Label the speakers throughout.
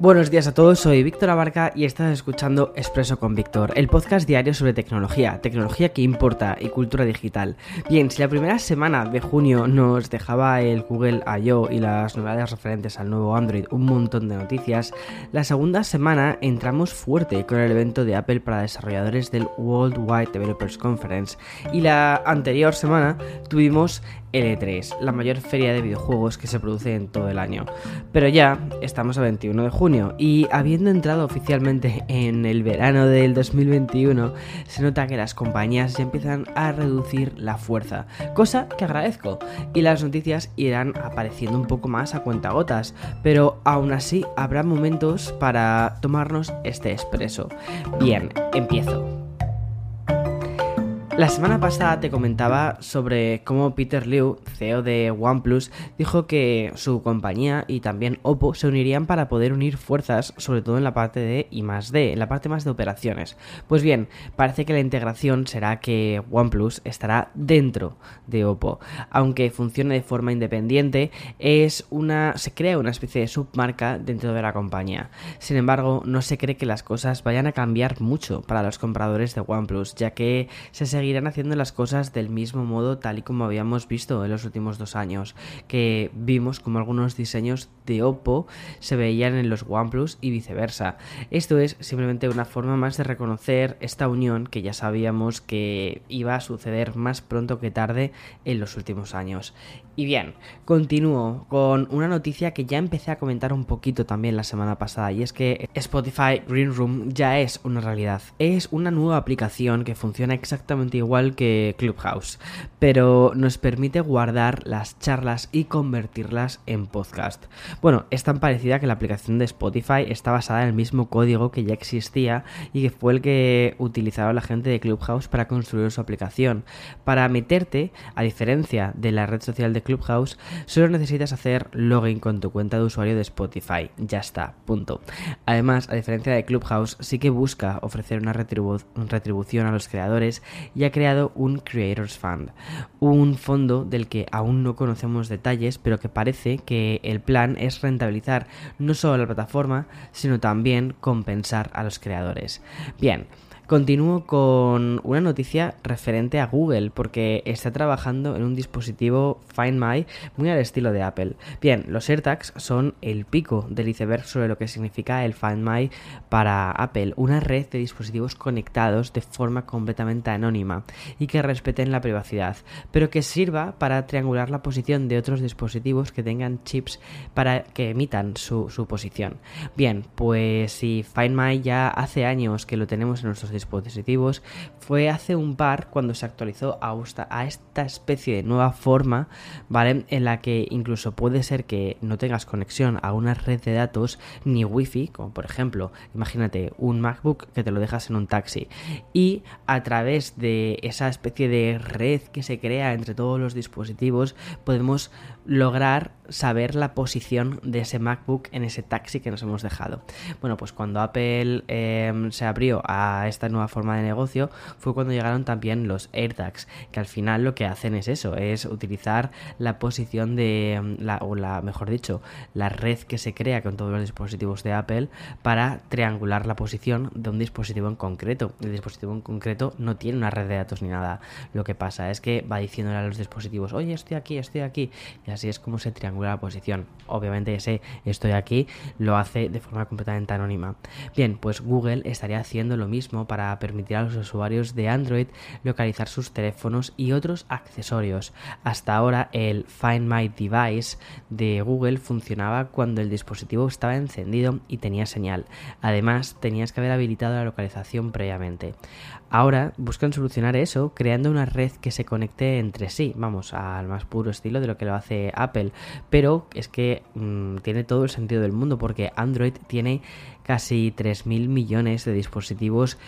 Speaker 1: Buenos días a todos, soy Víctor Abarca y estás escuchando Expreso con Víctor, el podcast diario sobre tecnología, tecnología que importa y cultura digital. Bien, si la primera semana de junio nos dejaba el Google I.O. y las novedades referentes al nuevo Android un montón de noticias, la segunda semana entramos fuerte con el evento de Apple para desarrolladores del Worldwide Developers Conference y la anterior semana tuvimos L3, la mayor feria de videojuegos que se produce en todo el año. Pero ya estamos a 21 de junio y habiendo entrado oficialmente en el verano del 2021, se nota que las compañías ya empiezan a reducir la fuerza, cosa que agradezco, y las noticias irán apareciendo un poco más a cuentagotas, pero aún así habrá momentos para tomarnos este expreso. Bien, empiezo. La semana pasada te comentaba sobre cómo Peter Liu, CEO de OnePlus, dijo que su compañía y también Oppo se unirían para poder unir fuerzas, sobre todo en la parte de I D, en la parte más de operaciones. Pues bien, parece que la integración será que OnePlus estará dentro de Oppo. Aunque funcione de forma independiente, es una, se crea una especie de submarca dentro de la compañía. Sin embargo, no se cree que las cosas vayan a cambiar mucho para los compradores de OnePlus, ya que se seguirá irán haciendo las cosas del mismo modo tal y como habíamos visto en los últimos dos años, que vimos como algunos diseños de Oppo se veían en los OnePlus y viceversa. Esto es simplemente una forma más de reconocer esta unión que ya sabíamos que iba a suceder más pronto que tarde en los últimos años. Y bien, continúo con una noticia que ya empecé a comentar un poquito también la semana pasada y es que Spotify Green Room ya es una realidad. Es una nueva aplicación que funciona exactamente igual que Clubhouse, pero nos permite guardar las charlas y convertirlas en podcast. Bueno, es tan parecida que la aplicación de Spotify está basada en el mismo código que ya existía y que fue el que utilizaba la gente de Clubhouse para construir su aplicación. Para meterte, a diferencia de la red social de Clubhouse, solo necesitas hacer login con tu cuenta de usuario de Spotify. Ya está, punto. Además, a diferencia de Clubhouse, sí que busca ofrecer una retribución a los creadores y ha creado un Creators Fund, un fondo del que aún no conocemos detalles, pero que parece que el plan es rentabilizar no solo la plataforma, sino también compensar a los creadores. Bien, Continúo con una noticia referente a Google, porque está trabajando en un dispositivo Find My muy al estilo de Apple. Bien, los AirTags son el pico del iceberg sobre lo que significa el Find My para Apple, una red de dispositivos conectados de forma completamente anónima y que respeten la privacidad, pero que sirva para triangular la posición de otros dispositivos que tengan chips para que emitan su, posición. Bien, pues si Find My ya hace años que lo tenemos en nuestros dispositivos, dispositivos fue hace un par cuando se actualizó a, esta especie de nueva forma, ¿vale? En la que incluso puede ser que no tengas conexión a una red de datos ni wifi, como por ejemplo, imagínate un MacBook que te lo dejas en un taxi y a través de esa especie de red que se crea entre todos los dispositivos podemos lograr saber la posición de ese MacBook en ese taxi que nos hemos dejado. Bueno, pues cuando Apple em, se abrió a esta nueva forma de negocio fue cuando llegaron también los AirTags, que al final lo que hacen es eso, es utilizar la posición de, em, la, o la, mejor dicho, la red que se crea con todos los dispositivos de Apple para triangular la posición de un dispositivo en concreto. El dispositivo en concreto no tiene una red de datos ni nada. Lo que pasa es que va diciéndole a los dispositivos, oye, estoy aquí, estoy aquí, y así es como se triangula la posición. Obviamente ese estoy aquí lo hace de forma completamente anónima. Bien, pues Google estaría haciendo lo mismo para para permitir a los usuarios de Android localizar sus teléfonos y otros accesorios. Hasta ahora el Find My Device de Google funcionaba cuando el dispositivo estaba encendido y tenía señal. Además, tenías que haber habilitado la localización previamente. Ahora buscan solucionar eso creando una red que se conecte entre sí, vamos, al más puro estilo de lo que lo hace Apple. Pero es que mm, tiene todo el sentido del mundo porque Android tiene casi 3.000 millones de dispositivos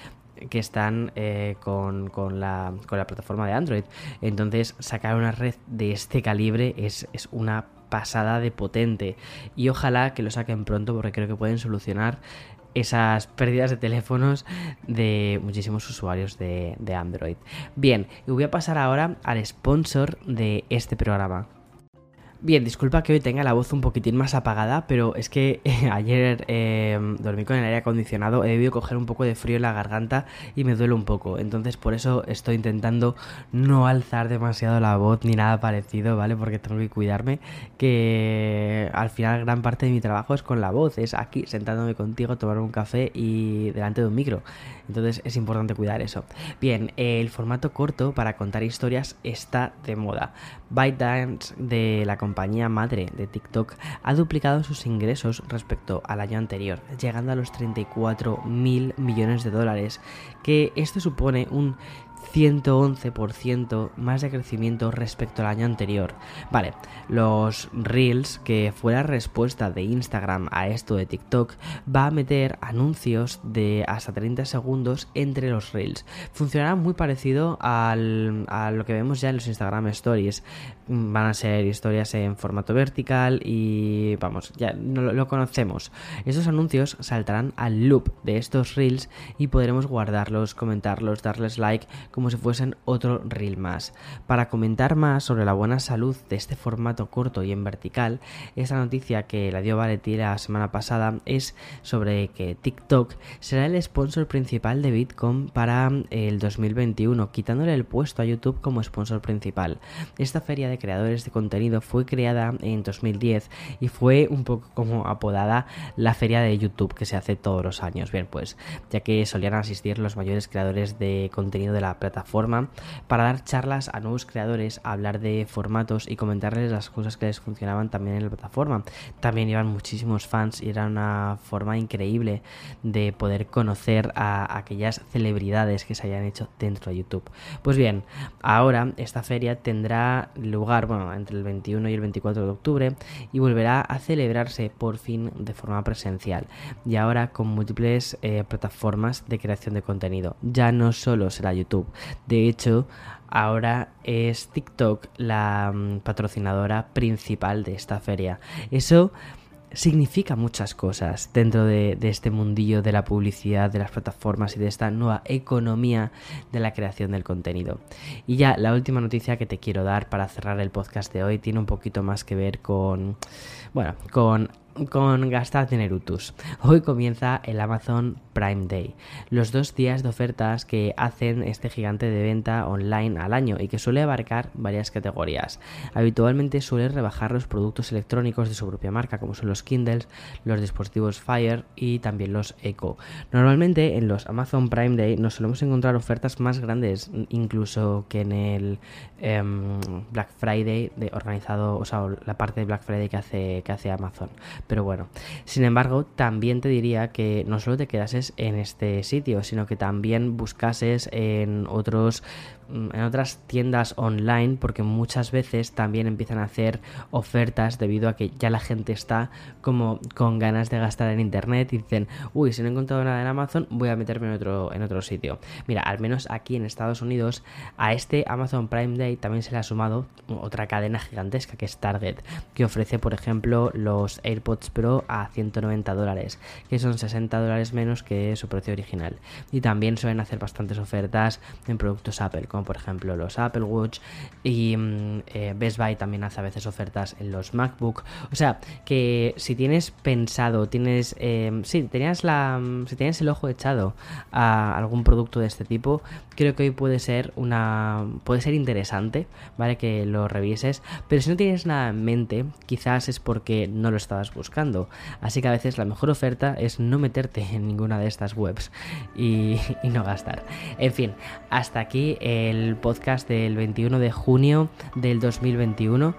Speaker 1: que están eh, con, la, con, la, plataforma de Android. Entonces, sacar una red de este calibre es, es una pasada de potente. Y ojalá que lo saquen pronto porque creo que pueden solucionar esas pérdidas de teléfonos de muchísimos usuarios de, de Android. Bien, y voy a pasar ahora al sponsor de este programa. Bien, disculpa que hoy tenga la voz un poquitín más apagada, pero es que ayer em, dormí con el aire acondicionado, he debido coger un poco de frío en la garganta y me duele un poco. Entonces por eso estoy intentando no alzar demasiado la voz ni nada parecido, ¿vale? Porque tengo que cuidarme, que al final gran parte de mi trabajo es con la voz, es aquí sentándome contigo, tomar un café y delante de un micro. Entonces es importante cuidar eso. Bien, el formato corto para contar historias está de moda. ByteDance de la compañía madre de TikTok ha duplicado sus ingresos respecto al año anterior, llegando a los 34 mil millones de dólares, que esto supone un 111% más de crecimiento respecto al año anterior. Vale, los Reels, que fue la respuesta de Instagram a esto de TikTok, va a meter anuncios de hasta 30 segundos entre los Reels. Funcionará muy parecido al, a lo que vemos ya en los Instagram Stories. Van a ser historias en formato vertical y vamos, ya lo, lo conocemos. Estos anuncios saltarán al loop de estos Reels y podremos guardarlos, comentarlos, darles like como si fuesen otro reel más. Para comentar más sobre la buena salud de este formato corto y en vertical, esta noticia que la dio Valetti la semana pasada es sobre que TikTok será el sponsor principal de Bitcoin para el 2021, quitándole el puesto a YouTube como sponsor principal. Esta feria de creadores de contenido fue creada en 2010 y fue un poco como apodada la feria de YouTube que se hace todos los años. Bien, pues ya que solían asistir los mayores creadores de contenido de la plataforma para dar charlas a nuevos creadores, hablar de formatos y comentarles las cosas que les funcionaban también en la plataforma. También iban muchísimos fans y era una forma increíble de poder conocer a aquellas celebridades que se hayan hecho dentro de YouTube. Pues bien, ahora esta feria tendrá lugar bueno, entre el 21 y el 24 de octubre y volverá a celebrarse por fin de forma presencial y ahora con múltiples eh, plataformas de creación de contenido. Ya no solo será YouTube, de hecho, ahora es TikTok la mm, patrocinadora principal de esta feria. Eso significa muchas cosas dentro de, este mundillo de la publicidad, de las plataformas y de esta nueva economía de la creación del contenido. Y ya la última noticia que te quiero dar para cerrar el podcast de hoy tiene un poquito más que ver con, bueno, con con gastar Dinerutus. Hoy comienza el Amazon Prime Day, los dos días de ofertas que hacen este gigante de venta online al año y que suele abarcar varias categorías. Habitualmente suele rebajar los productos electrónicos de su propia marca, como son los Kindles, los dispositivos Fire y también los Echo. Normalmente en los Amazon Prime Day nos solemos encontrar ofertas más grandes, incluso que en el em, Black Friday de organizado, o sea, la parte de Black Friday que hace, que hace Amazon. Pero bueno, sin embargo, también te diría que no solo te quedases en este sitio, sino que también buscases en otros Mm, en otras tiendas online porque muchas veces también empiezan a hacer ofertas debido a que ya la gente está como con ganas de gastar en internet y dicen, uy, si no he encontrado nada en Amazon, voy a meterme en otro, en otro sitio. Mira, al menos aquí en Estados Unidos, a este Amazon Prime Day también se le ha sumado otra cadena gigantesca que es Target, que ofrece, por ejemplo, los AirPods Pro a 190 dólares, que son 60 dólares menos que su precio original. Y también suelen hacer bastantes ofertas en productos Apple, como por ejemplo los Apple Watch y mm, eh, Best Buy también hace a veces ofertas en los MacBook. O sea, que si tienes pensado, tienes, eh, sí, tenías la, mm, si tienes el ojo echado a algún producto de este tipo, creo que hoy puede ser una, puede ser interesante, ¿vale? Que lo revises, pero si no tienes nada en mente, quizás es porque no lo estabas, buscando. Así que a veces la mejor oferta es no meterte en ninguna de estas webs y, no gastar. En fin, hasta aquí el podcast del 21 de junio del 2021.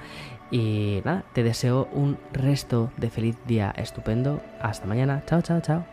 Speaker 1: Y nada, te deseo un resto de feliz día estupendo. Hasta mañana. Chao, chao, chao.